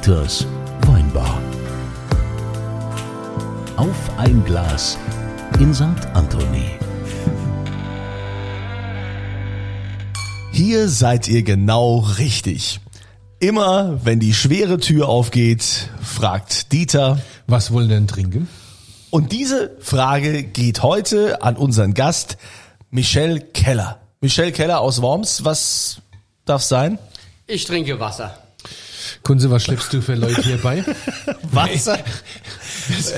Dieters Weinbar. Auf ein Glas in St. Anthony. Hier seid ihr genau richtig. Immer wenn die schwere Tür aufgeht, fragt Dieter. Was wollen denn trinken? Und diese Frage geht heute an unseren Gast Michelle Keller. Michelle Keller aus Worms, was darf sein? Ich trinke Wasser. Kunze, was schleppst du für Leute hier bei? Wasser?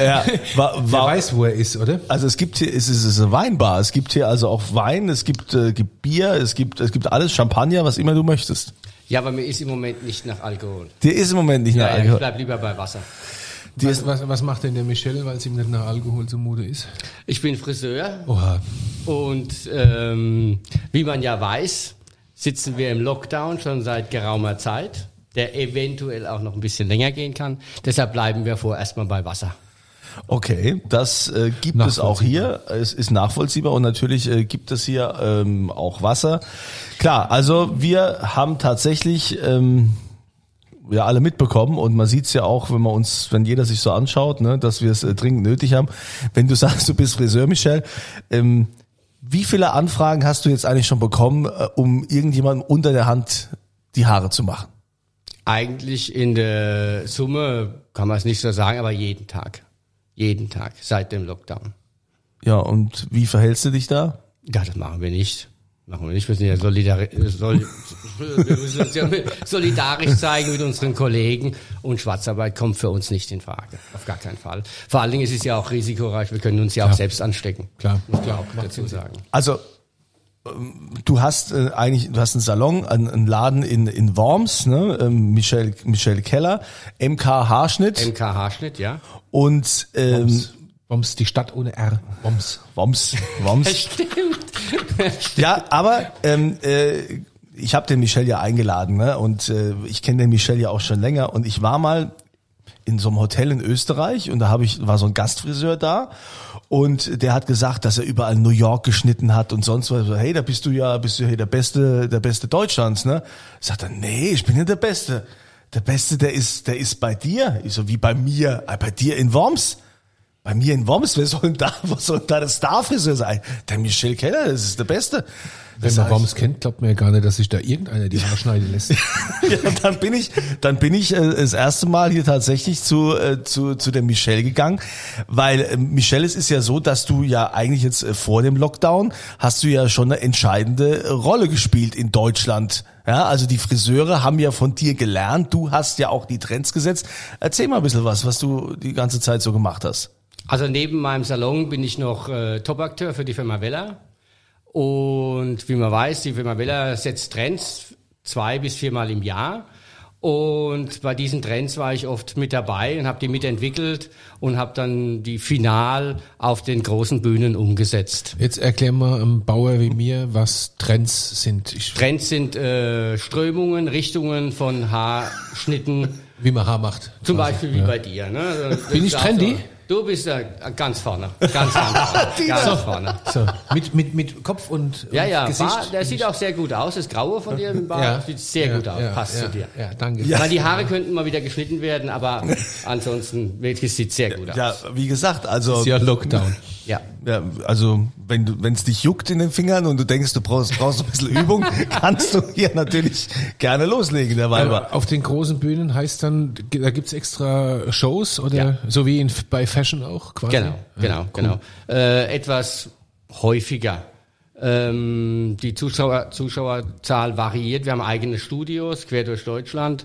ja, wa, Wer wa, weiß, wo er ist, oder? also es gibt hier, es ist, es ist eine Weinbar. Es gibt hier also auch Wein, es gibt, äh, gibt Bier, es gibt, es gibt alles, Champagner, was immer du möchtest. Ja, aber mir ist im Moment nicht nach Alkohol. Dir ist im Moment nicht Ja, nach ja, ich Alkohol. bleib lieber bei Wasser. Was, was, was macht denn der Michel, weil es ihm nicht nach Alkohol zumute ist? Ich bin Friseur Oha. und ähm, wie man ja weiß, sitzen wir im Lockdown schon seit geraumer Zeit, der eventuell auch noch ein bisschen länger gehen kann. Deshalb bleiben wir vorerst mal bei Wasser. Okay, das äh, gibt es auch hier. Es ist nachvollziehbar und natürlich äh, gibt es hier ähm, auch Wasser. Klar, also wir haben tatsächlich ähm, ja alle mitbekommen und man sieht's ja auch, wenn man uns, wenn jeder sich so anschaut, ne, dass wir es äh, dringend nötig haben. Wenn du sagst, du bist Friseur, Michel, ähm, wie viele Anfragen hast du jetzt eigentlich schon bekommen, äh, um irgendjemandem unter der Hand die Haare zu machen? Eigentlich in der Summe kann man es nicht so sagen, aber jeden Tag. Jeden Tag seit dem Lockdown. Ja, und wie verhältst du dich da? Ja, das machen wir nicht. Machen wir nicht. Wir sind ja solidari sol wir müssen uns ja solidarisch zeigen mit unseren Kollegen und Schwarzarbeit kommt für uns nicht in Frage. Auf gar keinen Fall. Vor allen Dingen ist es ja auch risikoreich. Wir können uns ja auch selbst anstecken. Klar. Muss man auch dazu sagen. Also du hast äh, eigentlich, du hast einen Salon, einen, einen Laden in in Worms, ne? Ähm, Michel Michel Keller, MK Haarschnitt MK Haarschnitt, ja. und ähm, Woms. Woms, die Stadt ohne R. Woms. Worms, Worms. Stimmt. ja, aber ähm, äh, ich habe den Michel ja eingeladen, ne? Und äh, ich kenne den Michel ja auch schon länger und ich war mal in so einem Hotel in Österreich und da habe ich war so ein Gastfriseur da und der hat gesagt, dass er überall New York geschnitten hat und sonst was. So, Hey, da bist du ja, bist du hier der beste, der beste Deutschlands, ne? Sagt er, nee, ich bin ja der Beste. Der Beste, der ist, der ist bei dir. Ich so wie bei mir, bei dir in Worms. Bei mir in Worms, wer soll denn da, was soll da der Starfriseur sein? Der Michel Keller, das ist der Beste. Wenn Das man Woms kennt, glaubt man ja gar nicht, dass sich da irgendeiner die Haare schneiden lässt. ja, dann bin ich, dann bin ich äh, das erste Mal hier tatsächlich zu äh, zu zu der Michelle gegangen, weil äh, Michelle, es ist ja so, dass du ja eigentlich jetzt äh, vor dem Lockdown hast du ja schon eine entscheidende Rolle gespielt in Deutschland. Ja, also die Friseure haben ja von dir gelernt. Du hast ja auch die Trends gesetzt. Erzähl mal ein bisschen was, was du die ganze Zeit so gemacht hast. Also neben meinem Salon bin ich noch äh, Top-Akteur für die Firma Weller. Und wie man weiß, die Firma Weller setzt Trends zwei bis viermal im Jahr. Und bei diesen Trends war ich oft mit dabei und habe die mitentwickelt und habe dann die final auf den großen Bühnen umgesetzt. Jetzt erklär mal einem Bauer wie mir, was Trends sind. Ich, Trends sind äh, Strömungen, Richtungen von Haarschnitten, wie man Haar macht. zum. Beispiel wie Ja. bei dir. Ne? Also, Bin ich das- trendy? Du bist ja ganz vorne. Ganz, ganz vorne. ganz vorne. So, mit, mit, mit Kopf und, Ja, und ja, Gesicht. Bart, der sieht auch sehr gut aus. Das Graue von dir im Bart ja. sieht sehr ja, gut aus. ja, Passt ja, zu dir. Ja, danke. Weil die Haare könnten mal wieder geschnitten werden, aber ansonsten wirklich sieht sehr gut aus. Ja, wie gesagt, also Ist ja Lockdown. Ja. Ja, also wenn du wenn es dich juckt in den Fingern und du denkst, du brauchst, brauchst ein bisschen Übung, kannst du hier natürlich gerne loslegen, der Weiber. Aber auf den großen Bühnen heißt dann, da gibt's extra Shows oder Ja. so wie in, bei Fashion auch quasi? Genau, genau, genau. Äh, etwas häufiger. Ähm, die Zuschauer, Zuschauerzahl variiert. Wir haben eigene Studios quer durch Deutschland.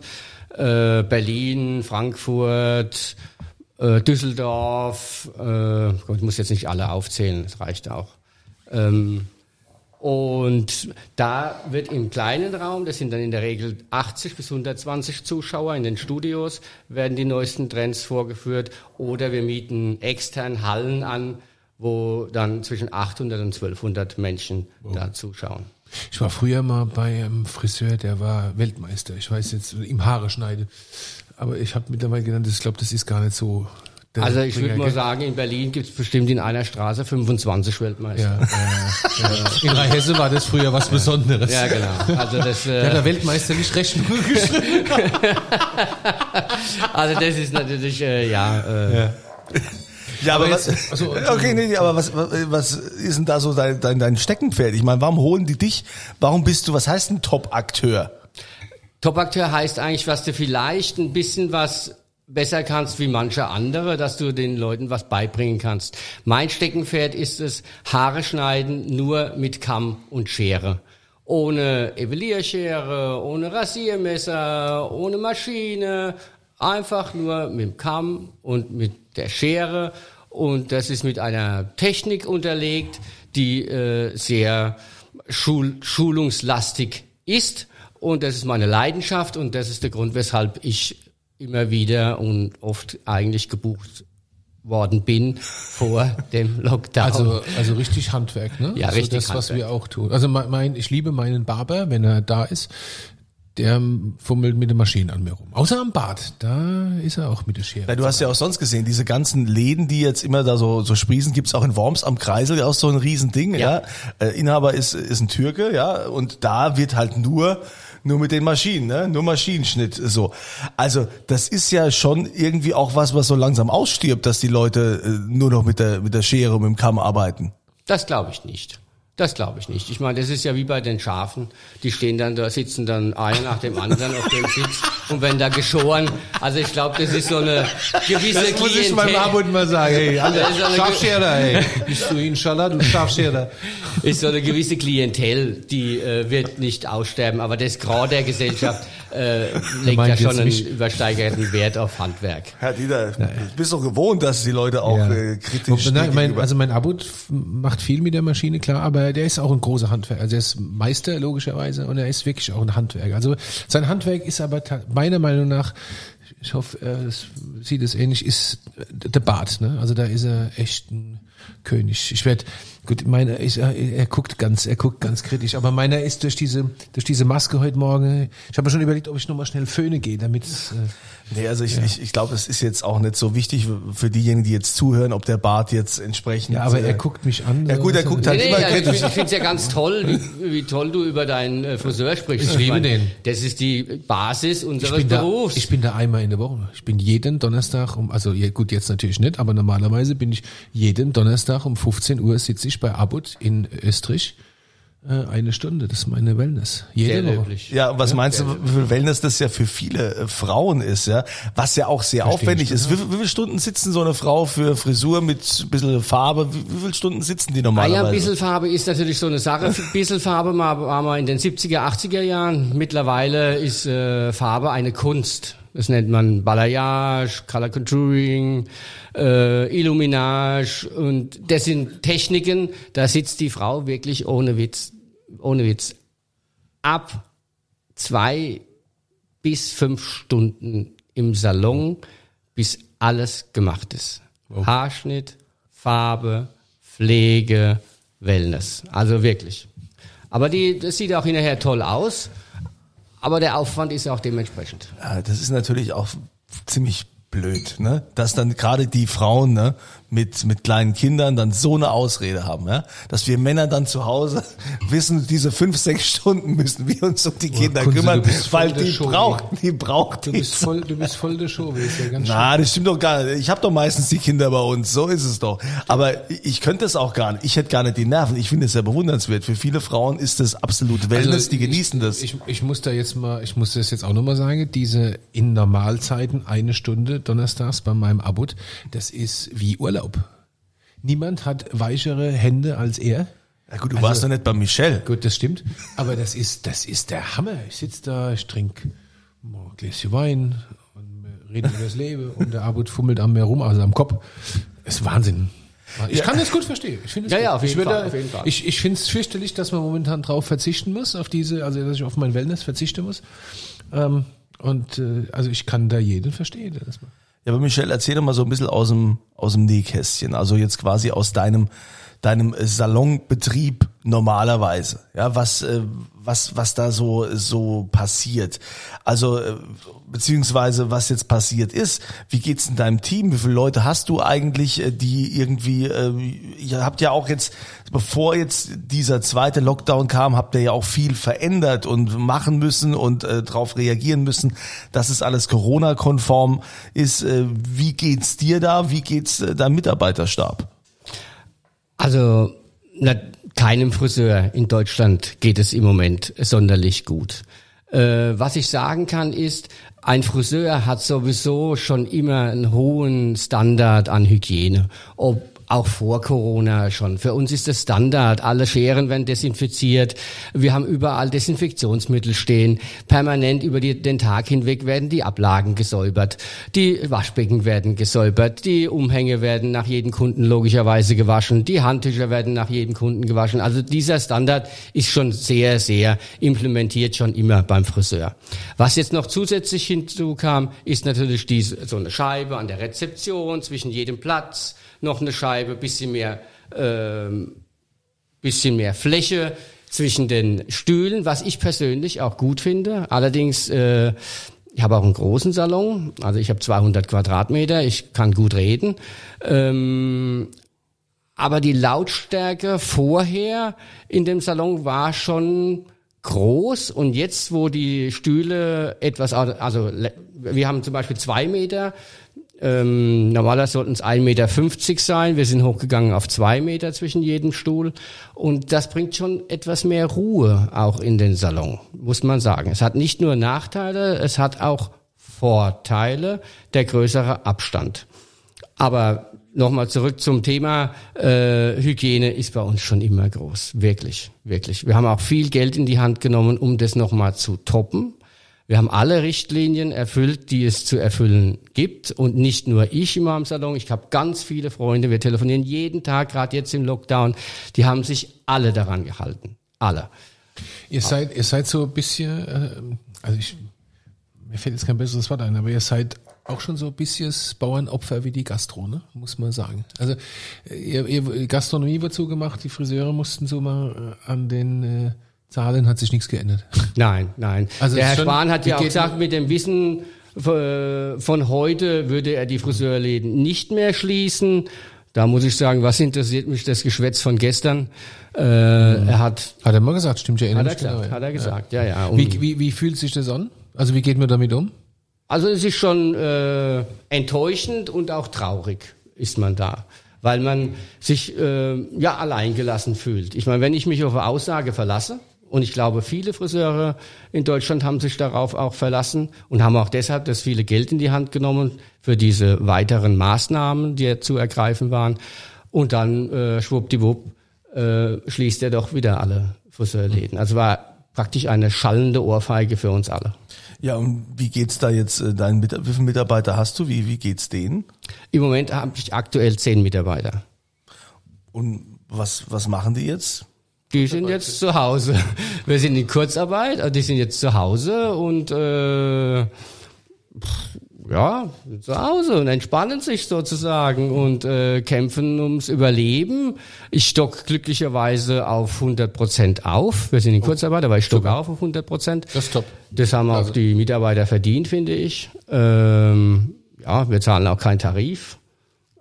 Äh, Berlin, Frankfurt, äh, Düsseldorf. Äh, ich muss jetzt nicht alle aufzählen, das reicht auch. Ähm, und da wird im kleinen Raum, das sind dann in der Regel 80 bis 120 Zuschauer in den Studios, werden die neuesten Trends vorgeführt. Oder wir mieten extern Hallen an, wo dann zwischen 800 und 1200 Menschen da zuschauen. Ich war früher mal bei einem Friseur, der war Weltmeister. Ich weiß jetzt, im Haare schneide. Aber ich habe mittlerweile gedacht, ich glaube, das ist gar nicht so Also ich würde mal sagen, in Berlin gibt es bestimmt in einer Straße 25 Weltmeister. Ja, ja, ja. In Rheinhesse war das früher was Besonderes. Ja, genau. Also das, Da hat äh, der Weltmeister nicht recht geschrieben. also das ist natürlich, äh, ja, äh, Ja, aber, Aber was, jetzt- also, okay, nee, nee, aber was, was, was ist denn da so dein, dein, dein Steckenpferd? Ich meine, warum holen die dich? Warum bist du, was heißt ein Top-Akteur? Top-Akteur heißt eigentlich, was du vielleicht ein bisschen was besser kannst wie manche andere, dass du den Leuten was beibringen kannst. Mein Steckenpferd ist es, Haare schneiden nur mit Kamm und Schere. Ohne Evelierschere, ohne Rasiermesser, ohne Maschine, einfach nur mit dem Kamm und mit der Schere. Und das ist mit einer Technik unterlegt, die äh, sehr schul schulungslastig ist. Und das ist meine Leidenschaft und das ist der Grund, weshalb ich immer wieder und oft eigentlich gebucht worden bin vor dem Lockdown. Also, also richtig Handwerk, ne? Ja, also richtig das, was Handwerk. wir auch tun. Also mein, mein, ich liebe meinen Barber, wenn er da ist. Der fummelt mit den Maschinen an mir rum. Außer am Bad, da ist er auch mit der Schere. Ja, du hast ja auch sonst gesehen, diese ganzen Läden, die jetzt immer da so, so sprießen, gibt's auch in Worms am Kreisel, auch so ein Riesending, ja. Ja. Äh, Inhaber ist, ist ein Türke, ja, und da wird halt nur, nur mit den Maschinen, ne, nur Maschinenschnitt, so. Also, das ist ja schon irgendwie auch was, was so langsam ausstirbt, dass die Leute äh, nur noch mit der, mit der Schere und mit dem Kamm arbeiten. Das glaube ich nicht. Das glaube ich nicht. Ich meine, das ist ja wie bei den Schafen. Die stehen dann da, sitzen dann einer nach dem anderen auf dem Sitz und wenn da geschoren. Also ich glaube, das ist so eine gewisse Das muss ich meinem Klientel. Abend mal sagen. Hey, eine- Schafscherer, hey. Bist du Inshallah, du Schafscherer. ist so eine gewisse Klientel, die äh, wird nicht aussterben. Aber das Gras der Gesellschaft äh, legt meint ja schon einen mich? übersteigerten Wert auf Handwerk. Herr Dieter, du bist doch gewohnt, dass die Leute auch Ja. äh, kritisch gegenüber- also mein Abut macht viel mit der Maschine, klar, aber der ist auch ein großer Handwerker. Also er ist Meister logischerweise und er ist wirklich auch ein Handwerker. Also sein Handwerk ist aber meiner Meinung nach, ich hoffe, s- sieht es ähnlich, ist äh, der Bart. Ne? Also da ist er echt ein König. Ich werde gut, meiner ist er, er guckt ganz, er guckt ganz kritisch, aber meiner ist durch diese durch diese Maske heute Morgen. Ich habe mir schon überlegt, ob ich noch mal schnell föhne gehe, damit es, äh, Nee, also ich, ich, ich glaube, es ist jetzt auch nicht so wichtig für diejenigen, die jetzt zuhören, ob der Bart jetzt entsprechend. ja, aber äh, er guckt mich an. Ja gut, er so. guckt halt Nee, nee, immer also ich kritisch. finde es ja ganz toll, wie, wie toll du über deinen äh, Friseur sprichst. Ich liebe den. Das ist die Basis Ich unseres da, Berufs. ich bin da einmal in der Woche. Ich bin jeden Donnerstag um, also ja, gut, jetzt natürlich nicht, aber normalerweise bin ich jeden Donnerstag um 15 Uhr sitze ich bei Abut in Österreich. Äh, eine Stunde, das ist meine Wellness. Jede Sehr Woche. Ja, und was meinst du, wie viel Wellness das ja für viele äh, Frauen ist, ja? Was ja auch sehr aufwendig ist. Wie, viel- wie viele Stunden sitzen so eine Frau für Frisur mit ein bisschen Farbe? Wie, wie viele Stunden sitzen die Ah normalerweise? ja, ein bisschen Farbe ist natürlich so eine Sache. Ein bisschen Farbe war mal in den 70er, 80er Jahren. Mittlerweile ist äh, Farbe eine Kunst. Das nennt man Balayage, Color Contouring, äh, Illuminage und das sind Techniken, da sitzt die Frau wirklich ohne Witz, ohne Witz ab zwei bis fünf Stunden im Salon, bis alles gemacht ist. Haarschnitt, Farbe, Pflege, Wellness. Also wirklich. Aber die, das sieht auch hinterher toll aus. Aber der Aufwand ist auch dementsprechend. Ja, das ist natürlich auch ziemlich blöd, ne? Dass dann gerade die Frauen, ne, mit, mit kleinen Kindern dann so eine Ausrede haben, ja? Dass wir Männer dann zu Hause wissen, diese fünf, sechs Stunden müssen wir uns um die Kinder Kunze, kümmern, weil die Show, braucht, die braucht Du bist voll, du bist voll der Show, ist ja ganz schön. Na, das stimmt doch gar nicht. Ich habe doch meistens die Kinder bei uns, so ist es doch. Aber ich könnte es auch gar nicht. Ich hätte gar nicht die Nerven. Ich finde es sehr bewundernswert. Für viele Frauen ist das absolut Wellness, Also die genießen das. Ich, ich muss da jetzt mal, ich muss das jetzt auch nochmal sagen, diese in Normalzeiten eine Stunde donnerstags bei meinem Abut, das ist wie Urlaub. Niemand hat weichere Hände als er. ja gut, du warst doch nicht bei Michelle. Gut, das stimmt. Aber das ist, das ist der Hammer. Ich sitze da, ich trinke ein Gläschen Wein und wir reden über das Leben und der Abut fummelt an mir rum, also am Kopf. Das ist Wahnsinn. Ich kann das gut verstehen. Ich finde es Ja, gut. ja, auf ich jeden würde, Fall, auf jeden Fall. Ich, ich finde es fürchterlich, dass man momentan drauf verzichten muss, auf diese, also dass ich auf mein Wellness verzichten muss. Ähm, und äh, also ich kann da jeden verstehen. der Das macht. Ja, aber Michelle, erzähl doch mal so ein bisschen aus dem, aus dem Nähkästchen. Also jetzt quasi aus deinem deinem Salonbetrieb normalerweise? Ja, was, äh, was, was da so, so passiert? Also, äh, beziehungsweise was jetzt passiert ist. Wie geht's in deinem Team? Wie viele Leute hast du eigentlich, äh, die irgendwie, äh, ihr habt ja auch jetzt, bevor jetzt dieser zweite Lockdown kam, habt ihr ja auch viel verändert und machen müssen und äh, darauf reagieren müssen, dass es alles Corona-konform ist. Äh, wie geht's dir da? Wie geht's äh, deinem Mitarbeiterstab? Also, na, keinem Friseur in Deutschland geht es im Moment sonderlich gut. Äh, was ich sagen kann ist, ein Friseur hat sowieso schon immer einen hohen Standard an Hygiene. Ob auch vor Corona schon. Für uns ist das Standard. Alle Scheren werden desinfiziert. Wir haben überall Desinfektionsmittel stehen. Permanent über die, den Tag hinweg werden die Ablagen gesäubert. Die Waschbecken werden gesäubert. Die Umhänge werden nach jedem Kunden logischerweise gewaschen. Die Handtücher werden nach jedem Kunden gewaschen. Also dieser Standard ist schon sehr, sehr implementiert schon immer beim Friseur. Was jetzt noch zusätzlich hinzukam, ist natürlich diese, so eine Scheibe an der Rezeption zwischen jedem Platz noch eine Scheibe, bisschen mehr, ähm, bisschen mehr Fläche zwischen den Stühlen, was ich persönlich auch gut finde. Allerdings, äh, ich habe auch einen großen Salon, also ich habe 200 Quadratmeter, ich kann gut reden. Ähm, aber die Lautstärke vorher in dem Salon war schon groß und jetzt, wo die Stühle etwas, also wir haben zum Beispiel zwei Meter ähm, normalerweise sollten es 1,50 Meter sein. Wir sind hochgegangen auf zwei Meter zwischen jedem Stuhl. Und das bringt schon etwas mehr Ruhe auch in den Salon, muss man sagen. Es hat nicht nur Nachteile, es hat auch Vorteile, der größere Abstand. Aber nochmal zurück zum Thema äh, Hygiene ist bei uns schon immer groß. Wirklich, wirklich. Wir haben auch viel Geld in die Hand genommen, um das nochmal zu toppen. Wir haben alle Richtlinien erfüllt, die es zu erfüllen gibt. Und nicht nur ich immer am Salon. Ich habe ganz viele Freunde. Wir telefonieren jeden Tag, gerade jetzt im Lockdown. Die haben sich alle daran gehalten. Alle. Ihr seid, ihr seid so ein bisschen, äh, also ich, mir fällt jetzt kein besseres Wort ein, aber ihr seid auch schon so ein bisschen Bauernopfer wie die Gastro, ne? muss man sagen. Also ihr, ihr Gastronomie wird zugemacht, die Friseure mussten so mal äh, an den äh, Zahlen hat sich nichts geändert. Nein, nein. Also der Herr Spahn hat ja auch gesagt, mit dem Wissen äh, von heute würde er die Friseurläden nicht mehr schließen. Da muss ich sagen, was interessiert mich das Geschwätz von gestern? Äh, mhm. Er hat hat er mal gesagt, stimmt ja. Hat er gesagt, genau, hat er gesagt, ja, ja. ja. Wie, wie, wie fühlt sich das an? Also wie geht man damit um? Also es ist schon äh, enttäuschend und auch traurig ist man da weil man sich äh, ja alleingelassen fühlt. Ich meine, wenn ich mich auf eine Aussage verlasse, und ich glaube, viele Friseure in Deutschland haben sich darauf auch verlassen und haben auch deshalb das viele Geld in die Hand genommen für diese weiteren Maßnahmen, die zu ergreifen waren. Und dann äh, schwuppdiwupp äh, schließt er doch wieder alle Friseurläden. Also war praktisch eine schallende Ohrfeige für uns alle. Ja, und wie geht's da jetzt äh, deinen wie viele Mitarbeiter hast du? Wie wie geht's denen? Im Moment habe ich aktuell zehn Mitarbeiter. Und was was machen die jetzt? Die sind jetzt zu Hause. Wir sind in Kurzarbeit, also die sind jetzt zu Hause und äh, ja, zu Hause und entspannen sich sozusagen und äh, kämpfen ums Überleben. Ich stock glücklicherweise auf 100 Prozent auf. Wir sind in Kurzarbeit, aber ich stock Super. auf auf 100 Prozent. Das ist top. Das haben auch also. die Mitarbeiter verdient, finde ich. Ähm, ja, wir zahlen auch keinen Tarif.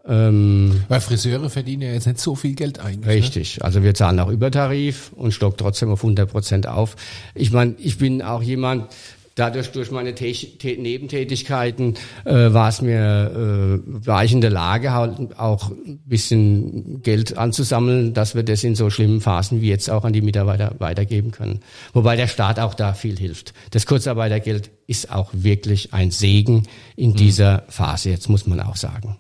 Ähm, Weil Friseure verdienen ja jetzt nicht so viel Geld eigentlich. Ne? Richtig. Ne? Also wir zahlen auch Übertarif und stock trotzdem auf 100 Prozent auf. Ich meine, ich bin auch jemand, dadurch durch meine Te Te Nebentätigkeiten äh, war es mir, äh, war ich in der Lage, halt auch ein bisschen Geld anzusammeln, dass wir das in so schlimmen Phasen wie jetzt auch an die Mitarbeiter weitergeben können. Wobei der Staat auch da viel hilft. Das Kurzarbeitergeld ist auch wirklich ein Segen in mhm. dieser Phase, jetzt muss man auch sagen.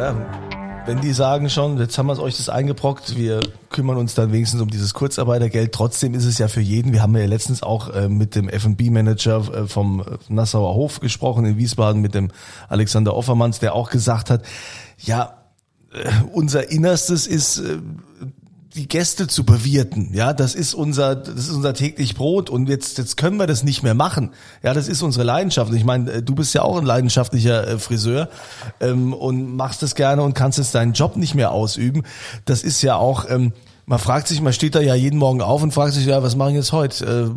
Wenn die sagen schon, jetzt haben wir euch das eingebrockt, wir kümmern uns dann wenigstens um dieses Kurzarbeitergeld. Trotzdem ist es ja für jeden, wir haben ja letztens auch äh, mit dem F&B-Manager äh, vom Nassauer Hof gesprochen in Wiesbaden, mit dem Alexander Offermanns, der auch gesagt hat, ja, äh, unser Innerstes ist die Gäste zu bewirten. Ja, das ist unser, das ist unser täglich Brot und jetzt, jetzt können wir das nicht mehr machen. Ja, das ist unsere Leidenschaft. Ich meine, äh, du bist ja auch ein leidenschaftlicher äh, Friseur ähm, und machst das gerne und kannst jetzt deinen Job nicht mehr ausüben. Das ist ja auch, ähm, man fragt sich, man steht da ja jeden Morgen auf und fragt sich, ja, was machen jetzt heute?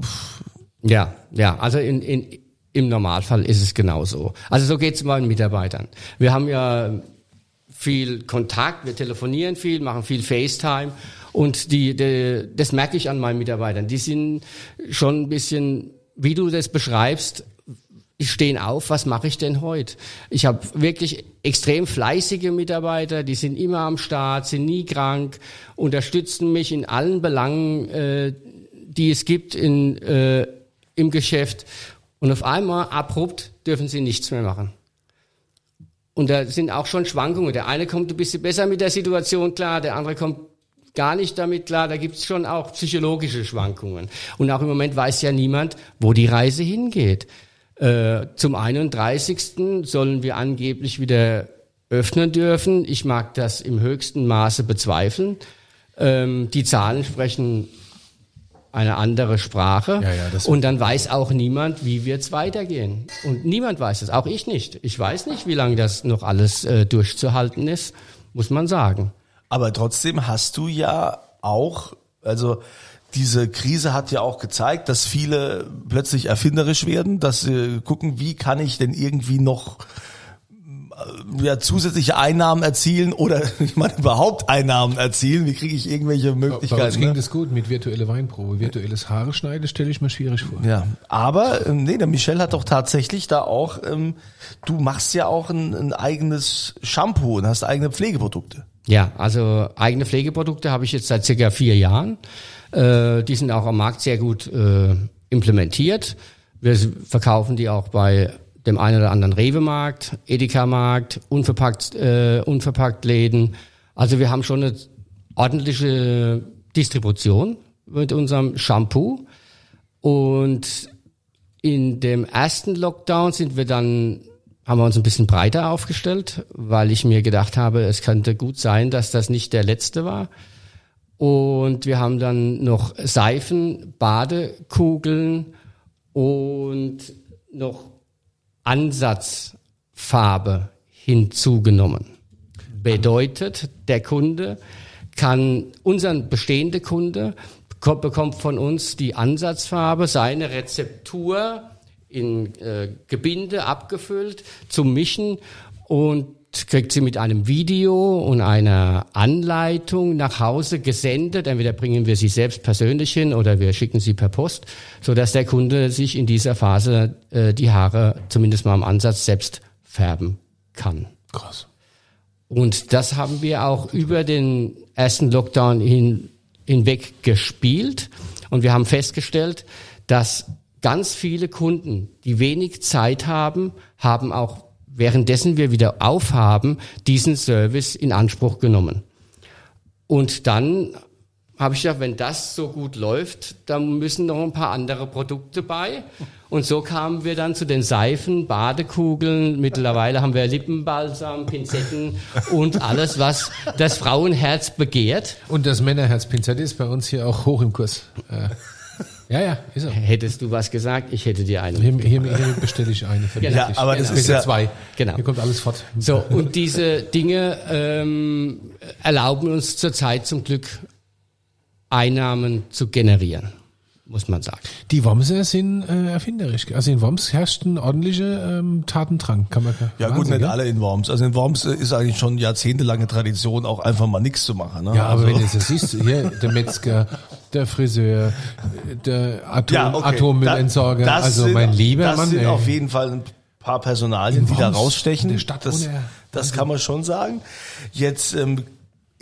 Äh, ja, ja, also in, in, im Normalfall ist es genauso. Also so geht es meinen Mitarbeitern. Wir haben ja viel Kontakt, wir telefonieren viel, machen viel FaceTime und die, die, das merke ich an meinen Mitarbeitern. Die sind schon ein bisschen, wie du das beschreibst, die stehen auf, was mache ich denn heute? Ich habe wirklich extrem fleißige Mitarbeiter, die sind immer am Start, sind nie krank, unterstützen mich in allen Belangen, äh, die es gibt in, äh, im Geschäft. Und auf einmal abrupt dürfen sie nichts mehr machen. Und da sind auch schon Schwankungen. Der eine kommt ein bisschen besser mit der Situation klar, der andere kommt gar nicht damit klar. Da gibt es schon auch psychologische Schwankungen. Und auch im Moment weiß ja niemand, wo die Reise hingeht. Äh, zum 31. sollen wir angeblich wieder öffnen dürfen. Ich mag das im höchsten Maße bezweifeln. Ähm, die Zahlen sprechen eine andere Sprache. Ja, ja, und dann weiß auch niemand, wie wird es weitergehen. Und niemand weiß es, auch ich nicht. Ich weiß nicht, wie lange das noch alles äh, durchzuhalten ist, muss man sagen. Aber trotzdem hast du ja auch, also diese Krise hat ja auch gezeigt, dass viele plötzlich erfinderisch werden, dass sie gucken, wie kann ich denn irgendwie noch äh, ja, zusätzliche Einnahmen erzielen oder ich meine überhaupt Einnahmen erzielen? Wie kriege ich irgendwelche Möglichkeiten? Bei uns ging ne? das gut mit virtueller Weinprobe. Virtuelles Haare schneiden stelle ich mir schwierig vor. Ja, aber ähm, nee, der Michel hat doch tatsächlich da auch, ähm, du machst ja auch ein, ein eigenes Shampoo und hast eigene Pflegeprodukte. Ja, also eigene Pflegeprodukte habe ich jetzt seit circa vier Jahren. Äh, die sind auch am Markt sehr gut äh, implementiert. Wir verkaufen die auch bei dem einen oder anderen Rewe-Markt, Edeka-Markt, unverpackt, äh, unverpackt Läden. Also wir haben schon eine ordentliche Distribution mit unserem Shampoo. Und in dem ersten Lockdown sind wir dann, haben wir uns ein bisschen breiter aufgestellt, weil ich mir gedacht habe, es könnte gut sein, dass das nicht der letzte war. Und wir haben dann noch Seifen, Badekugeln und noch Ansatzfarbe hinzugenommen. Bedeutet, der Kunde kann, unseren bestehende Kunde bekommt von uns die Ansatzfarbe, seine Rezeptur in äh, Gebinde abgefüllt zum Mischen und kriegt sie mit einem Video und einer Anleitung nach Hause gesendet. Entweder bringen wir sie selbst persönlich hin oder wir schicken sie per Post, so dass der Kunde sich in dieser Phase äh, die Haare zumindest mal am Ansatz selbst färben kann. Krass. Und das haben wir auch über den ersten Lockdown hin, hinweg gespielt. Und wir haben festgestellt, dass ganz viele Kunden, die wenig Zeit haben, haben auch währenddessen wir wieder aufhaben, diesen Service in Anspruch genommen. Und dann habe ich gesagt, wenn das so gut läuft, dann müssen noch ein paar andere Produkte bei. Und so kamen wir dann zu den Seifen, Badekugeln. Mittlerweile haben wir Lippenbalsam, Pinzetten und alles, was das Frauenherz begehrt. Und das Männerherz Pinzette ist bei uns hier auch hoch im Kurs. Ja, ja, ist er. Hättest du was gesagt, ich hätte dir eine. Hier, hier, hier bestelle ich eine. Für genau. Ja, aber das genau. ist ja zwei. Genau. Hier kommt alles fort. So, und diese Dinge ähm, erlauben uns zurzeit zum Glück Einnahmen zu generieren muss man sagen. Die Wormser sind äh, erfinderisch. Also in Worms herrscht ein ordentlicher ähm, Tatendrang. Kann man ja Wahnsinn, gut, nicht gell? alle in Worms. Also in Worms äh, ist eigentlich schon jahrzehntelange Tradition, auch einfach mal nichts zu machen. Ne? Ja, aber also. wenn du das siehst, hier der Metzger, der Friseur, der Atom, ja, okay. Atommüllentsorger, da, also mein lieber das Mann. Das sind ey. auf jeden Fall ein paar Personalien, die da rausstechen. In der Stadt das, das kann man schon sagen. Jetzt ähm,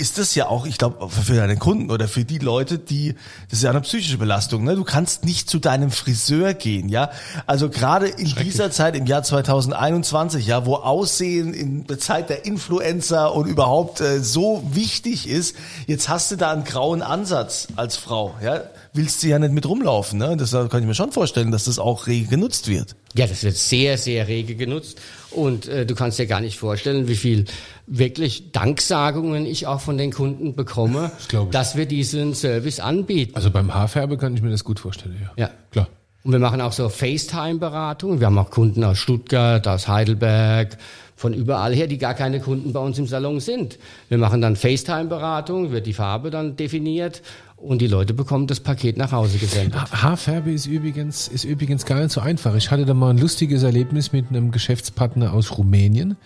ist das ja auch, ich glaube, für deine Kunden oder für die Leute, die, das ist ja eine psychische Belastung, ne? Du kannst nicht zu deinem Friseur gehen, ja? Also gerade in dieser Zeit, im Jahr 2021, ja, wo Aussehen in der Zeit der Influencer und überhaupt äh, so wichtig ist, jetzt hast du da einen grauen Ansatz als Frau, ja? Willst du ja nicht mit rumlaufen, ne? Das kann ich mir schon vorstellen, dass das auch rege genutzt wird. Ja, das wird sehr, sehr rege genutzt. Und äh, du kannst dir gar nicht vorstellen, wie viel wirklich Danksagungen ich auch von den Kunden bekomme, Das dass wir diesen Service anbieten. Also beim Haarfärbe kann ich mir das gut vorstellen, ja. Ja. Klar. Und wir machen auch so FaceTime-Beratungen. Wir haben auch Kunden aus Stuttgart, aus Heidelberg, von überall her, die gar keine Kunden bei uns im Salon sind. Wir machen dann FaceTime-Beratung, wird die Farbe dann definiert und die Leute bekommen das Paket nach Hause gesendet. Ha- Haarfärbe ist übrigens, ist übrigens gar nicht so einfach. Ich hatte da mal ein lustiges Erlebnis mit einem Geschäftspartner aus Rumänien,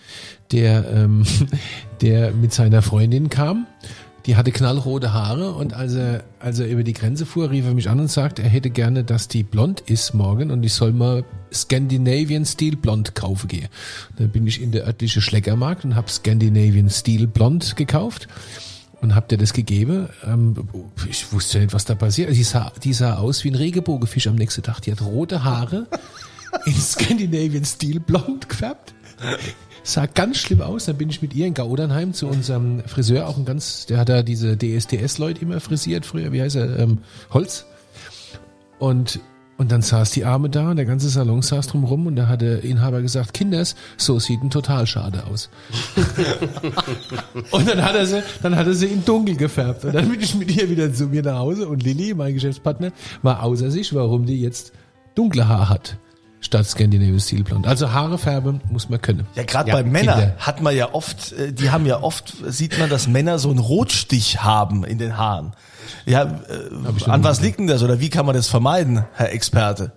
der, ähm, der mit seiner Freundin kam. Die hatte knallrote Haare und als er, als er über die Grenze fuhr, rief er mich an und sagte, er hätte gerne, dass die blond ist morgen und ich soll mal Scandinavian Steel Blond kaufen gehen. Dann bin ich in der örtliche Schleckermarkt und habe Scandinavian Steel Blond gekauft und hab dir das gegeben. Ähm, ich wusste nicht, was da passiert. Die sah, die sah aus wie ein Regenbogenfisch am nächsten Tag. Die hat rote Haare in Scandinavian Steel blond gefärbt. Sah ganz schlimm aus. Dann bin ich mit ihr in Gaudernheim zu unserem Friseur, auch ein ganz, der hat da diese DSDS-Leute immer frisiert früher, wie heißt er, ähm, Holz. Und, und dann saß die Arme da und der ganze Salon saß drum rum und da hat der Inhaber gesagt, Kinders, so sieht ein Totalschade aus. Und dann hat er sie, dann hat er sie in dunkel gefärbt. Und dann bin ich mit ihr wieder zu mir nach Hause und Lilly, mein Geschäftspartner, war außer sich, warum die jetzt dunkle Haar hat statt Scandinavian Steel Blond. Also Haare färben muss man können. Ja, gerade Ja, bei Männern hat man ja oft, äh, die haben ja oft, sieht man, dass Männer so einen Rotstich haben in den Haaren. Ja, äh, an was liegt denn das oder wie kann man das vermeiden, Herr Experte?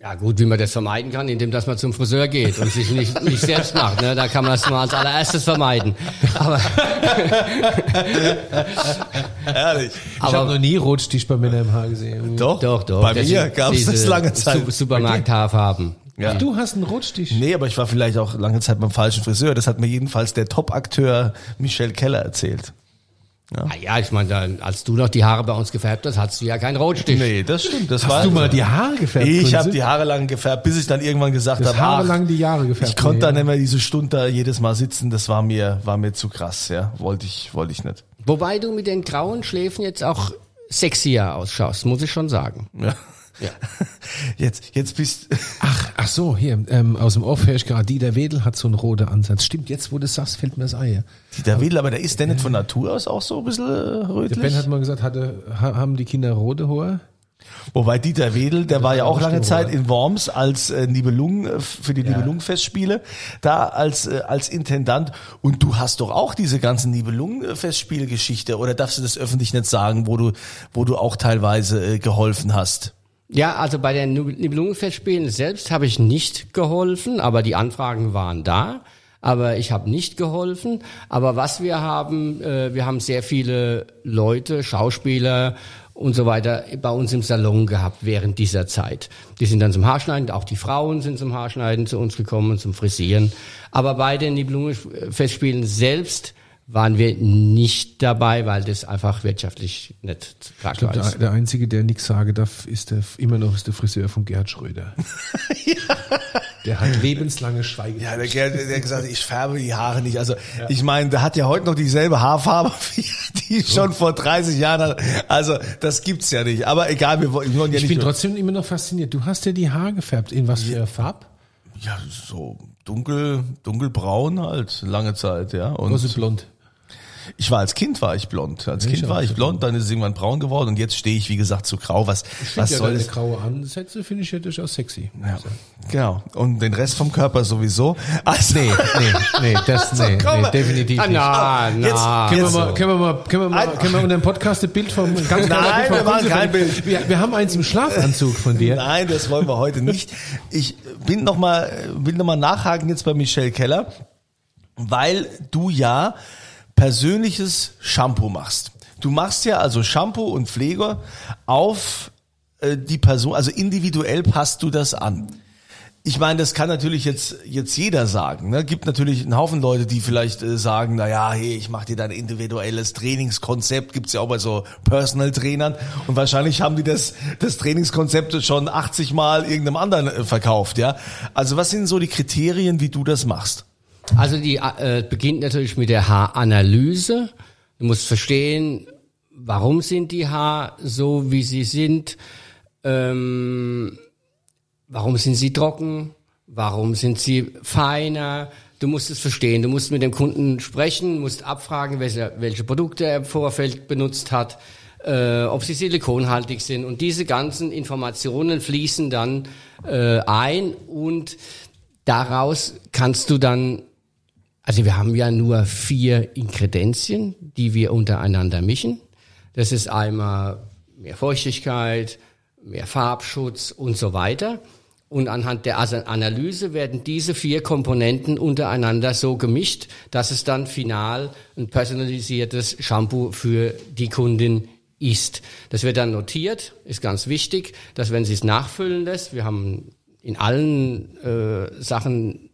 Ja gut, wie man das vermeiden kann, indem dass man zum Friseur geht und sich nicht, nicht selbst macht. Ne? Da kann man das mal als allererstes vermeiden. Aber, Ehrlich. Ich habe noch nie Rotstich bei Männern im Haar gesehen. Doch, doch, doch. Bei Das mir gab es das lange Zeit. Su- Supermarkt-Haarfarben. Ja. Ach, du hast einen Rotstich. Nee, aber ich war vielleicht auch lange Zeit beim falschen Friseur. Das hat mir jedenfalls der Top-Akteur Michel Keller erzählt. Ah ja, ich meine, als du noch die Haare bei uns gefärbt hast, hattest du ja keinen Rotstich. Nee, das stimmt. Das Hast war du mal die Haare gefärbt? Ich habe die Haare lang gefärbt, bis ich dann irgendwann gesagt habe, Haare ach, lang die Jahre gefärbt. ich konnte Nee. dann nicht mehr diese Stunde da jedes Mal sitzen. Das war mir, war mir zu krass. Ja, wollte ich, wollte ich nicht. Wobei du mit den grauen Schläfen jetzt auch sexier ausschaust, muss ich schon sagen. Ja. Ja. Jetzt, jetzt bist. Ach, ach so, hier, ähm, aus dem Off höre ich gerade, Dieter Wedel hat so einen roten Ansatz. Stimmt, jetzt wo du das sagst, fällt mir das ein. Dieter Wedel, aber der ist der nicht von Natur aus auch so ein bisschen äh, Der rötlich? Ben hat mal gesagt, hatte, ha, haben die Kinder rote Haare? Wobei Dieter Wedel, der war ja auch lange Zeit in Worms als äh, Nibelungen äh, für die Nibelungen-Festspiele, da als äh, als Intendant. Und du hast doch auch diese ganzen Nibelungen-Festspielgeschichte, oder darfst du das öffentlich nicht sagen, wo du wo du auch teilweise äh, geholfen hast? Ja, also bei den Nibelungenfestspielen selbst habe ich nicht geholfen, aber die Anfragen waren da. Aber ich habe nicht geholfen. Aber was wir haben, äh, wir haben sehr viele Leute, Schauspieler und so weiter bei uns im Salon gehabt während dieser Zeit. Die sind dann zum Haarschneiden, auch die Frauen sind zum Haarschneiden zu uns gekommen, zum Frisieren. Aber bei den Nibelungenfestspielen selbst waren wir nicht dabei, weil das einfach wirtschaftlich nicht Ich tragbar glaube, ist. der, der Einzige, der nichts sagen darf, ist der, immer noch ist der Friseur von Gerhard Schröder. Der hat lebenslange Schweigen. Ja, der, Gerd, der hat gesagt, ich färbe die Haare nicht. Also ich meine, der hat ja heute noch dieselbe Haarfarbe, wie die schon vor 30 Jahren hat. Also das gibt's ja nicht. Aber egal, wir wollen ja ich nicht bin nur- trotzdem immer noch fasziniert. Du hast ja die Haare gefärbt. In was für Farb? Ja, so dunkel, dunkelbraun halt, lange Zeit, ja. Und Große blond. Ich war als Kind war ich blond. Als Ich Kind war ich blond, dann ist es irgendwann braun geworden und jetzt stehe ich, wie gesagt, zu grau. Was, was ja, soll das? graue Ansätze finde ich ja durchaus sexy. Ja, genau. Und den Rest vom Körper sowieso. Also, Nee, nee, nee, das, nee, komm nee mal. definitiv Ah, nicht. na, Jetzt- na. Können wir, mal, können wir mal, können wir mal, können wir unter dem Podcast ein Bild vom, ganz Nein, wir machen kein Bild. Wir, wir haben eins im Schlafanzug von dir. Nein, das wollen wir heute nicht. Ich bin noch mal, will noch mal nachhaken jetzt bei Michelle Keller, weil du ja persönliches Shampoo machst. Du machst ja also Shampoo und Pflege auf äh, die Person, also individuell passt du das an. Ich meine, das kann natürlich jetzt jetzt jeder sagen. Ne? Gibt natürlich einen Haufen Leute, die vielleicht äh, sagen, na ja, hey, ich mache dir dein individuelles Trainingskonzept. Gibt's ja auch bei so Personal Trainern und wahrscheinlich haben die das das Trainingskonzept schon 80 Mal irgendeinem anderen äh, verkauft, ja. Also was sind so die Kriterien, wie du das machst? Also die äh, beginnt natürlich mit der Haaranalyse. Du musst verstehen, warum sind die Haar so, wie sie sind. Ähm, warum sind sie trocken? Warum sind sie feiner? Du musst es verstehen. Du musst mit dem Kunden sprechen, musst abfragen, welche, welche Produkte er im Vorfeld benutzt hat, äh, ob sie silikonhaltig sind. Und diese ganzen Informationen fließen dann äh, ein und daraus kannst du dann, also wir haben ja nur vier Inkredenzien, die wir untereinander mischen. Das ist einmal mehr Feuchtigkeit, mehr Farbschutz und so weiter. Und anhand der Analyse werden diese vier Komponenten untereinander so gemischt, dass es dann final ein personalisiertes Shampoo für die Kundin ist. Das wird dann notiert, ist ganz wichtig, dass wenn sie es nachfüllen lässt, wir haben in allen äh, Sachen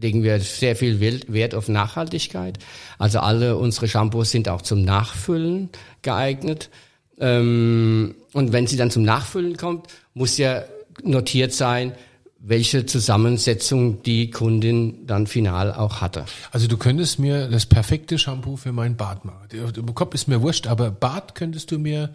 legen wir sehr viel Wert auf Nachhaltigkeit. Also alle unsere Shampoos sind auch zum Nachfüllen geeignet. Ähm, und wenn sie dann zum Nachfüllen kommt, muss ja notiert sein, welche Zusammensetzung die Kundin dann final auch hatte. Also du könntest mir das perfekte Shampoo für mein Bart machen. Der Kopf ist mir wurscht, aber Bart könntest du mir.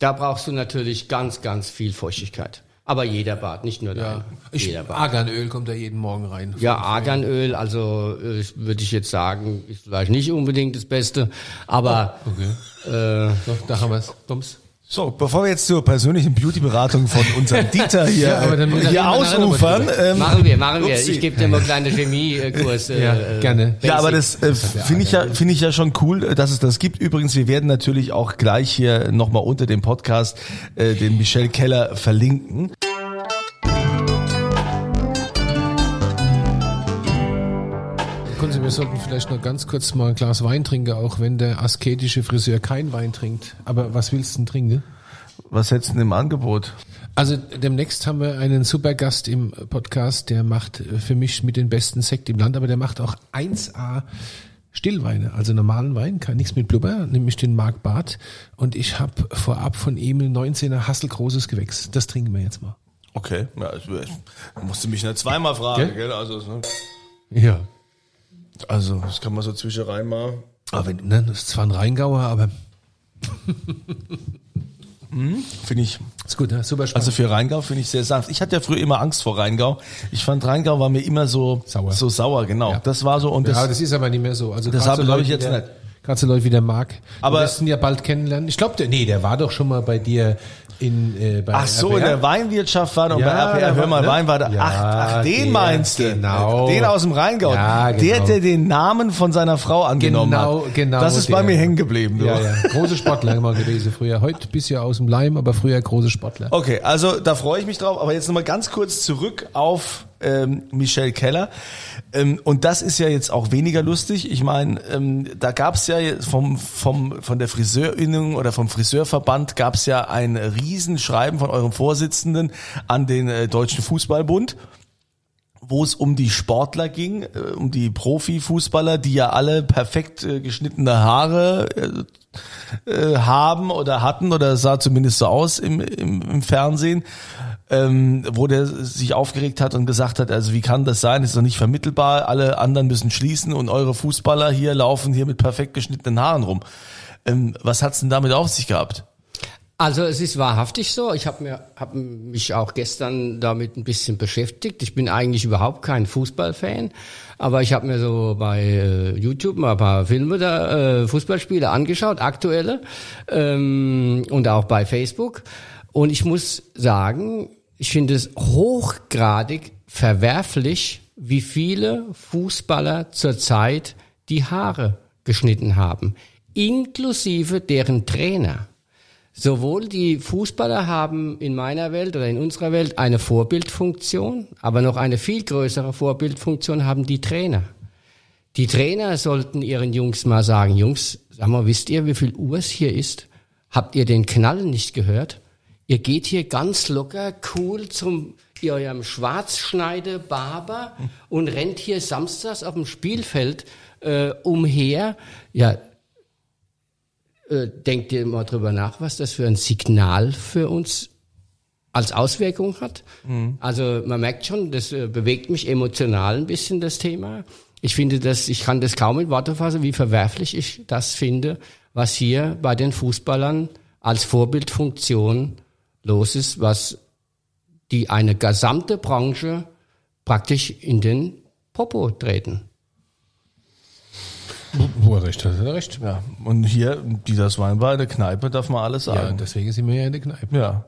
Da brauchst du natürlich ganz, ganz viel Feuchtigkeit. Aber jeder Bad, nicht nur ja. Ich, jeder Bad. Arganöl kommt da jeden Morgen rein. Ja, Arganöl, also äh, würde ich jetzt sagen, ist vielleicht nicht unbedingt das Beste, aber oh, okay. äh, so, da haben wir es. Bums. So, bevor wir jetzt zur persönlichen Beauty-Beratung von unserem Dieter hier, ja, aber dann, hier ausufern. Ähm, machen wir, machen wir. Ich gebe dir mal einen kleinen Chemiekurs. Äh, ja, gerne. Ja, aber das äh, finde ich ja, finde ich ja schon cool, dass es das gibt. Übrigens, wir werden natürlich auch gleich hier nochmal unter dem Podcast äh, den Michel Keller verlinken. Wir sollten vielleicht noch ganz kurz mal ein Glas Wein trinken, auch wenn der asketische Friseur kein Wein trinkt. Aber was willst du denn trinken? Was hättest du denn im Angebot? Also demnächst haben wir einen super Gast im Podcast, der macht für mich mit den besten Sekt im Land, aber der macht auch 1A Stillweine, also normalen Wein, kann nichts mit Blubber, nämlich den Mark Barth. Und ich habe vorab von ihm ein 19er Hasselgroßes Gewächs. Das trinken wir jetzt mal. Okay, ja, also, musst du mich nicht zweimal fragen, gell? gell? Also, ne? Ja. Also, das kann man so zwischerein mal. Aber wenn, ne, das ist zwar ein Rheingauer, aber. mhm, finde ich. Ist gut, ne? super spannend. Also für Rheingau finde ich sehr sanft. Ich hatte ja früher immer Angst vor Rheingau. Ich fand Rheingau war mir immer so sauer. So sauer, genau. Ja. Das war so und das. Ja, das ist aber nicht mehr so. Also das habe glaube ich jetzt nicht. Du Leute wie der Marc. Aber wir ja bald kennenlernen. Ich glaube, nee, der war doch schon mal bei dir in äh, bei Ach so, RPR? in der Weinwirtschaft war und ja, bei RPR, hör mal, ne? Wein war da. Ja, ach, ach, den der, meinst du? Genau. Den aus dem Rheingau. Ja, genau. Der, der den Namen von seiner Frau angenommen genau, hat. Genau, Das ist der. bei mir hängen geblieben. Du. Ja, ja. Große Sportler immer gewesen früher. Heute bist du ja aus dem Leim, aber früher große Sportler. Okay, also da freue ich mich drauf. Aber jetzt nochmal ganz kurz zurück auf ähm, Michelle Keller. Ähm, und das ist ja jetzt auch weniger lustig. Ich meine, ähm, da gab es ja vom, vom, von der Friseurinnung oder vom Friseurverband gab es ja ein Riesenschreiben von eurem Vorsitzenden an den äh, Deutschen Fußballbund wo es um die Sportler ging, äh, um die Profifußballer, die ja alle perfekt äh, geschnittene Haare äh, haben oder hatten oder sah zumindest so aus im, im, im Fernsehen ähm, wo der sich aufgeregt hat und gesagt hat, also wie kann das sein, ist doch nicht vermittelbar, alle anderen müssen schließen und eure Fußballer hier laufen hier mit perfekt geschnittenen Haaren rum. Ähm, was hat's denn damit auf sich gehabt? Also es ist wahrhaftig so. Ich habe mir hab mich auch gestern damit ein bisschen beschäftigt. Ich bin eigentlich überhaupt kein Fußballfan, aber ich habe mir so bei äh, YouTube mal ein paar Filme der äh, Fußballspiele angeschaut, aktuelle ähm, und auch bei Facebook. Und ich muss sagen, ich finde es hochgradig verwerflich, wie viele Fußballer zurzeit die Haare geschnitten haben, inklusive deren Trainer. Sowohl die Fußballer haben in meiner Welt oder in unserer Welt eine Vorbildfunktion, aber noch eine viel größere Vorbildfunktion haben die Trainer. Die Trainer sollten ihren Jungs mal sagen, Jungs, sag mal, wisst ihr, wie viel Uhr es hier ist? Habt ihr den Knall nicht gehört? Ihr geht hier ganz locker, cool zum eurem Schwarzschneide-Barber und rennt hier samstags auf dem Spielfeld äh, umher. Ja, äh, denkt ihr mal drüber nach, was das für ein Signal für uns als Auswirkung hat. Mhm. Also man merkt schon, das äh, bewegt mich emotional ein bisschen, das Thema. Ich finde das, ich kann das kaum in Worte fassen, wie verwerflich ich das finde, was hier bei den Fußballern als Vorbildfunktion los ist, was die eine gesamte Branche praktisch in den Popo treten. Wo er recht hat, hat er recht. Ja, und hier, Dieters Weinbar, in der Kneipe darf man alles Ja, sagen. deswegen sind wir ja in der Kneipe. Ja.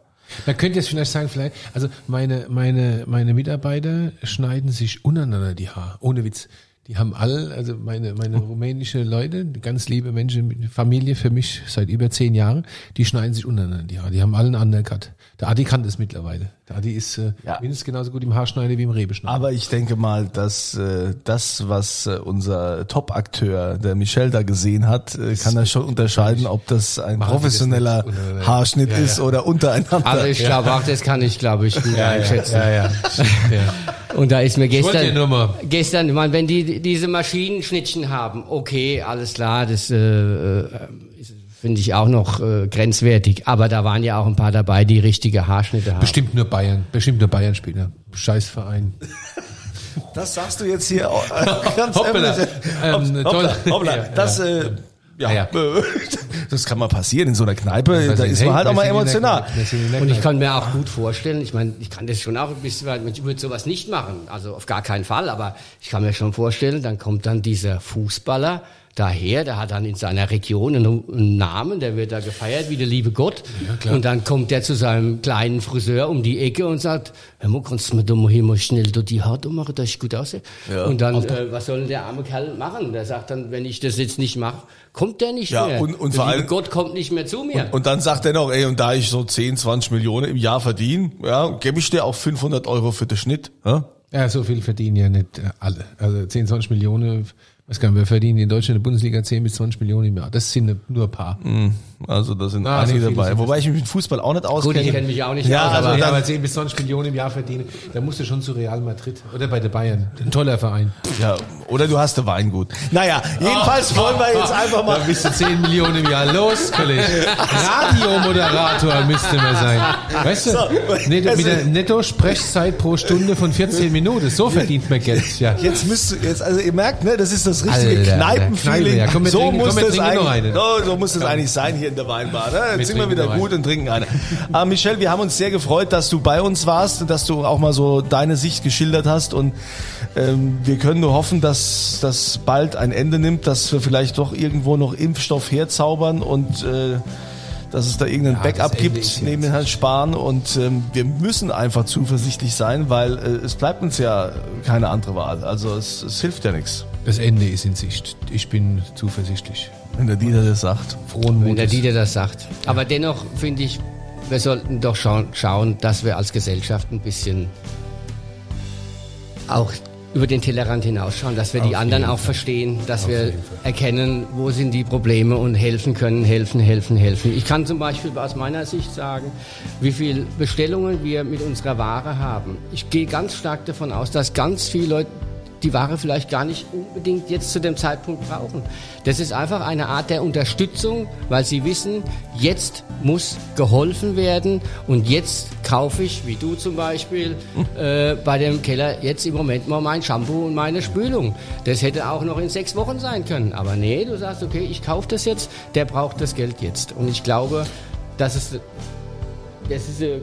Man könnte jetzt vielleicht sagen, vielleicht, also meine, meine, meine Mitarbeiter schneiden sich untereinander die Haare. Ohne Witz. Die haben alle, also meine, meine rumänische Leute, ganz liebe Menschen, Familie für mich seit über zehn Jahren, die schneiden sich untereinander die Haare. Die haben alle einen Undercut. Der Adi kann das mittlerweile. Der Adi ist äh, Ja. mindestens genauso gut im Haarschneiden wie im Rebeschneiden. Aber ich denke mal, dass äh, das, was äh, unser Top-Akteur, der Michel, da gesehen hat, äh, kann er schon unterscheiden, ob das ein Machen das professioneller untereinander? Haarschnitt Ja, ist ja. oder untereinander. Also ich glaube auch, das kann ich, glaube ich, gut einschätzen. ja, ja. Und da ist mir gestern, mal- gestern, ich meine, wenn die diese Maschinenschnittchen haben, okay, alles klar, das äh, äh, finde ich auch noch äh, grenzwertig. Aber da waren ja auch ein paar dabei, die richtige Haarschnitte haben. Bestimmt nur Bayern. Bestimmt nur Bayern-Spieler. Scheißverein. Das sagst du jetzt hier auch, äh, ganz öffentlich. Ähm, Hoppla, toll. hoppla. Ja, Das, äh, ja, Ja, das kann mal passieren in so einer Kneipe. Wir Da ist hey, man halt auch mal emotional. Und ich kann mir auch gut vorstellen, ich meine, ich kann das schon auch ein bisschen, weil ich würde sowas nicht machen, also auf gar keinen Fall, aber ich kann mir schon vorstellen, dann kommt dann dieser Fußballer daher, der hat dann in seiner Region einen, Namen, der wird da gefeiert wie der liebe Gott. klar. und dann kommt der zu seinem kleinen Friseur um die Ecke und sagt, hör mal, kannst du mir da mal hier mal schnell da die Haare machen, dass ich gut aussehe? Ja. Und dann, äh, was soll denn der arme Kerl machen? Der sagt dann, wenn ich das jetzt nicht mache, kommt der nicht Ja, mehr. und- und der vor liebe allem- Gott kommt nicht mehr zu mir. Und dann sagt er noch, ey, und da ich so 10, 20 Millionen im Jahr verdiene, ja, gebe ich dir auch 500 Euro für den Schnitt. Ja? Ja, so viel verdienen ja nicht alle. Also 10, 20 Millionen, was kann wir verdienen in Deutschland in der Bundesliga 10 bis 20 Millionen im Jahr. Das sind nur ein paar. Also da sind Ah, einige so dabei. Wobei ich mich mit Fußball auch nicht Gut, auskenne. ich kenne mich auch nicht Ja, aus, also aber ja, dann- aber 10 bis 20 Millionen im Jahr verdienen, da musst du schon zu Real Madrid oder bei der Bayern. Ein toller Verein. Ja, oder du hast den Weingut. Naja, jedenfalls wollen wir jetzt einfach mal. Da bist du 10 Millionen im Jahr los, Kollege. Radiomoderator müsste man sein. Weißt du? So, Net- also- mit der Netto-Sprechzeit pro Stunde von 14 Minuten. So verdient man Geld. Ja. Jetzt müsst du, jetzt, also ihr merkt, ne, das ist das richtige Kneipenfeeling. Kneipe, ja. So, so muss das eigentlich sein hier in der Weinbar. Ne? Jetzt Wir sind wir wieder noch gut und trinken eine. Aber Michel, wir haben uns sehr gefreut, dass du bei uns warst und dass du auch mal so deine Sicht geschildert hast und ähm, wir können nur hoffen, dass das bald ein Ende nimmt, dass wir vielleicht doch irgendwo noch Impfstoff herzaubern und äh, dass es da irgendein Ja, Backup gibt neben den Herrn Spahn und ähm, wir müssen einfach zuversichtlich sein, weil äh, es bleibt uns ja keine andere Wahl. Also es, es hilft ja nichts, Das Ende ist in Sicht. Ich bin zuversichtlich. wenn der Dieter das sagt. Frohen Wenn der Mutes. Dieter das sagt. Aber dennoch finde ich, wir sollten doch schauen, schauen, dass wir als Gesellschaft ein bisschen auch über den Tellerrand hinausschauen, dass wir die Auf anderen jeden auch verstehen, dass wir jeden Fall. erkennen, wo sind die Probleme und helfen können, helfen, helfen, helfen. Ich kann zum Beispiel aus meiner Sicht sagen, wie viel Bestellungen wir mit unserer Ware haben. Ich gehe ganz stark davon aus, dass ganz viele Leute die Ware vielleicht gar nicht unbedingt jetzt zu dem Zeitpunkt brauchen. Das ist einfach eine Art der Unterstützung, weil sie wissen, jetzt muss geholfen werden und jetzt kaufe ich, wie du zum Beispiel, äh, bei dem Keller jetzt im Moment mal mein Shampoo und meine Spülung. Das hätte auch noch in sechs Wochen sein können. Aber nee, du sagst, okay, ich kaufe das jetzt, der braucht das Geld jetzt. Und ich glaube, das ist, das ist eine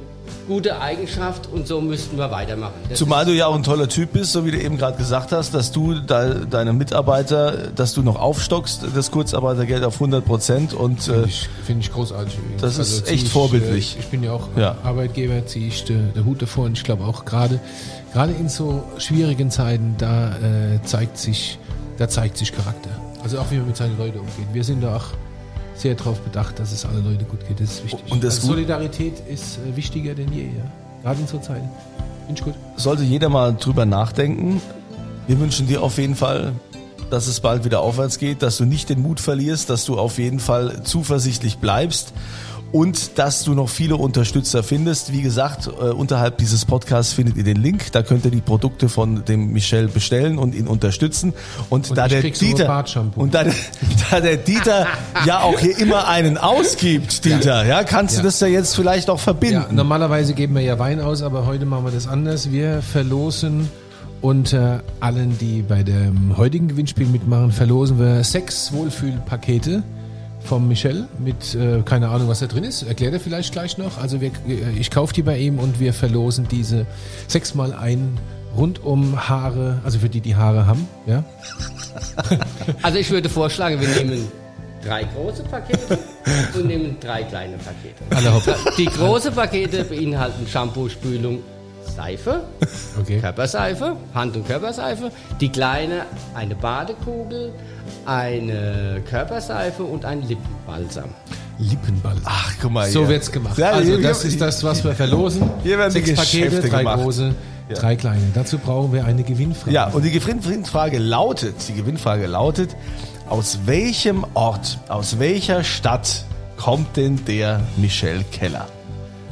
gute Eigenschaft und so müssten wir weitermachen. Das Zumal du ja auch ein toller Typ bist, so wie du eben gerade gesagt hast, dass du de, deine Mitarbeiter, dass du noch aufstockst, das Kurzarbeitergeld auf 100 Prozent und äh, Finde ich, finde ich großartig. übrigens. Das ist zieh echt ich, vorbildlich. äh, Ich bin ja auch Ja. Arbeitgeber, ziehe ich den der Hut davor und ich glaube auch gerade gerade in so schwierigen Zeiten, da äh, zeigt sich da zeigt sich Charakter. Also auch wie man mit seinen Leuten umgeht. Wir sind da auch sehr darauf bedacht, dass es allen Leuten gut geht. Das ist wichtig. Und das also Solidarität ist äh, wichtiger denn je. Ja. Gerade in so Zeiten. Finde ich gut. sollte jeder mal drüber nachdenken. Wir wünschen dir auf jeden Fall, dass es bald wieder aufwärts geht, dass du nicht den Mut verlierst, dass du auf jeden Fall zuversichtlich bleibst und dass du noch viele Unterstützer findest. Wie gesagt, äh, unterhalb dieses Podcasts findet ihr den Link. Da könnt ihr die Produkte von dem Michel bestellen und ihn unterstützen. Und, Und da der Dieter und da, der- da der Dieter ja auch hier immer einen ausgibt, Dieter, ja, kannst du Ja. das ja jetzt vielleicht auch Ja, verbinden. normalerweise geben wir ja Wein aus, aber heute machen wir das anders. Wir verlosen unter allen, die bei dem heutigen Gewinnspiel mitmachen, verlosen wir sechs Wohlfühlpakete vom Michel mit äh, keine Ahnung, was da drin ist. Erklärt er vielleicht gleich noch. Also wir, ich kaufe die bei ihm und wir verlosen diese sechsmal ein rund um Haare, also für die, die Haare haben, ja. Also ich würde vorschlagen, wir nehmen drei große Pakete und nehmen drei kleine Pakete. Alle. Die große Pakete beinhalten Shampoo, Spülung, Seife, Okay. Körperseife, Hand- und Körperseife. Die kleine eine Badekugel, eine Körperseife und ein Lippenbalsam. Lippenball. Ach, guck mal So hier. wird's gemacht. Ja, also hier- das hier- ist das, was wir verlosen. Hier werden die Sechs Pakete, Geschäfte drei gemacht. große, drei kleine. Dazu brauchen wir eine Gewinnfrage. Ja, und die Gewinnfrage lautet, die Gewinnfrage lautet, aus welchem Ort, aus welcher Stadt kommt denn der Michel Keller?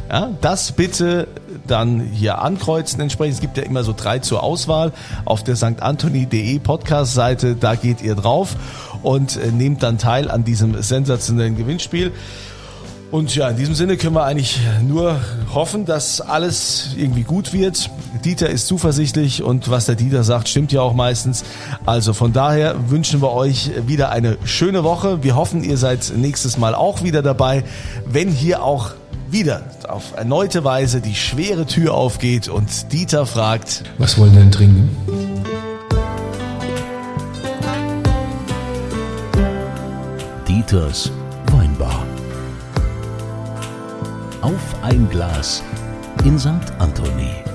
Ja, das bitte dann hier ankreuzen entsprechend. Es gibt ja immer so drei zur Auswahl auf der stantoni.de Podcast-Seite. Da geht ihr drauf und äh, nehmt dann teil an diesem sensationellen Gewinnspiel. Und ja, in diesem Sinne können wir eigentlich nur hoffen, dass alles irgendwie gut wird. Dieter ist zuversichtlich und was der Dieter sagt, stimmt ja auch meistens. Also von daher wünschen wir euch wieder eine schöne Woche. Wir hoffen, ihr seid nächstes Mal auch wieder dabei, wenn hier auch wieder auf erneute Weise die schwere Tür aufgeht und Dieter fragt, Was wollen wir denn trinken? Dieters Weinbar. Auf ein Glas in St. Anthony.